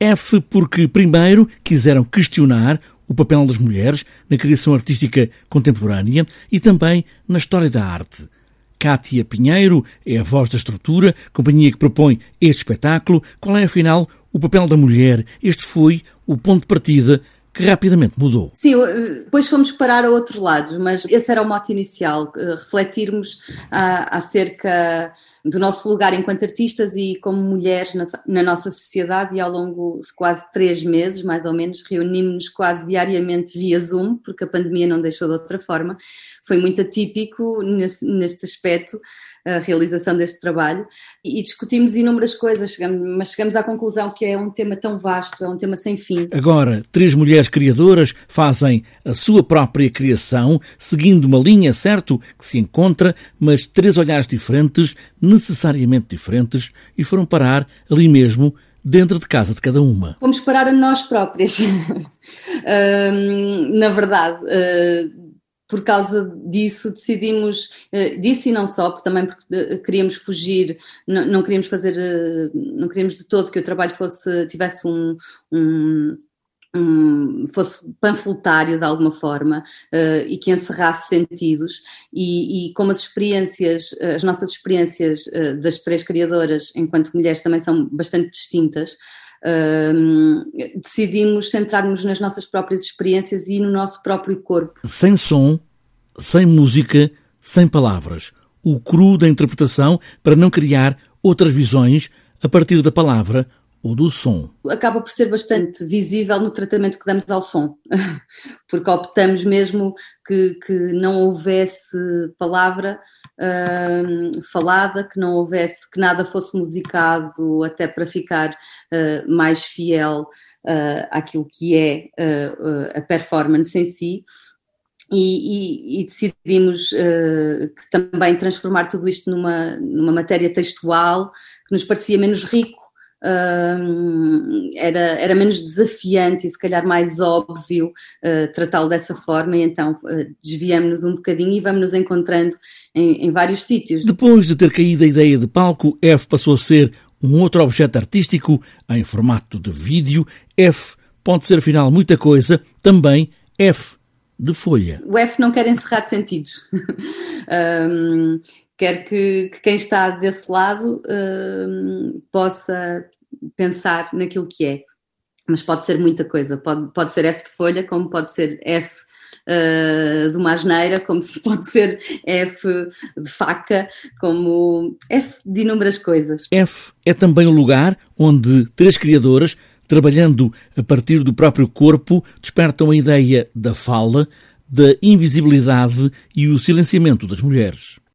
F porque, primeiro, quiseram questionar o papel das mulheres na criação artística contemporânea e também na história da arte. Cátia Pinheiro é a voz da estrutura, companhia que propõe este espetáculo. Qual é, afinal, o papel da mulher? Este foi o ponto de partida que rapidamente mudou. Sim, eh, depois fomos parar a outros lados, mas esse era o mote inicial, eh, refletirmos acerca do nosso lugar enquanto artistas e como mulheres na, na, nossa sociedade e ao longo de quase três meses, mais ou menos, reunimos-nos quase diariamente via Zoom, porque a pandemia não deixou de outra forma. Foi muito atípico nesse, neste aspecto, a realização deste trabalho e, discutimos inúmeras coisas, chegamos, mas chegamos à conclusão que é um tema tão vasto, é um tema sem fim. Agora, três mulheres criadoras fazem a sua própria criação, seguindo uma linha, certo, que se encontra, mas três olhares diferentes, necessariamente diferentes, e foram parar ali mesmo dentro de casa de cada uma. Vamos parar a nós próprias. na verdade, uh, por causa disso decidimos, eh, disso e não só, porque também porque eh, queríamos fugir, não, não, queríamos fazer, eh, não queríamos de todo que o trabalho fosse, tivesse um, um, um fosse panfletário de alguma forma uh, e que encerrasse sentidos. E, e, como as experiências, as nossas experiências uh, das três criadoras enquanto mulheres também são bastante distintas, Uh, decidimos centrar-nos nas nossas próprias experiências e no nosso próprio corpo. Sem som, sem música, sem palavras. O cru da interpretação para não criar outras visões a partir da palavra ou do som. Acaba por ser bastante visível no tratamento que damos ao som, porque optamos mesmo que, que não houvesse palavra uh, falada, que não houvesse, que nada fosse musicado, até para ficar uh, mais fiel uh, àquilo que é a performance em si. E, e, e, decidimos uh, também transformar tudo isto numa, numa matéria textual que nos parecia menos rico era, era menos desafiante e se calhar mais óbvio uh, tratá-lo dessa forma, e então uh, desviamos-nos um bocadinho e vamos nos encontrando em, em vários sítios. Depois de ter caído a ideia de palco, F passou a ser um outro objeto artístico em formato de vídeo. F pode ser afinal muita coisa, também F de folha. O F não quer encerrar sentidos. um, quer que, que quem está desse lado uh, possa pensar naquilo que é. Mas pode ser muita coisa, pode, pode ser F de folha, como pode ser F uh, de uma asneira, como se pode ser F de faca, como F de inúmeras coisas. F é também o lugar onde três criadoras, trabalhando a partir do próprio corpo, despertam a ideia da fala, da invisibilidade e o silenciamento das mulheres.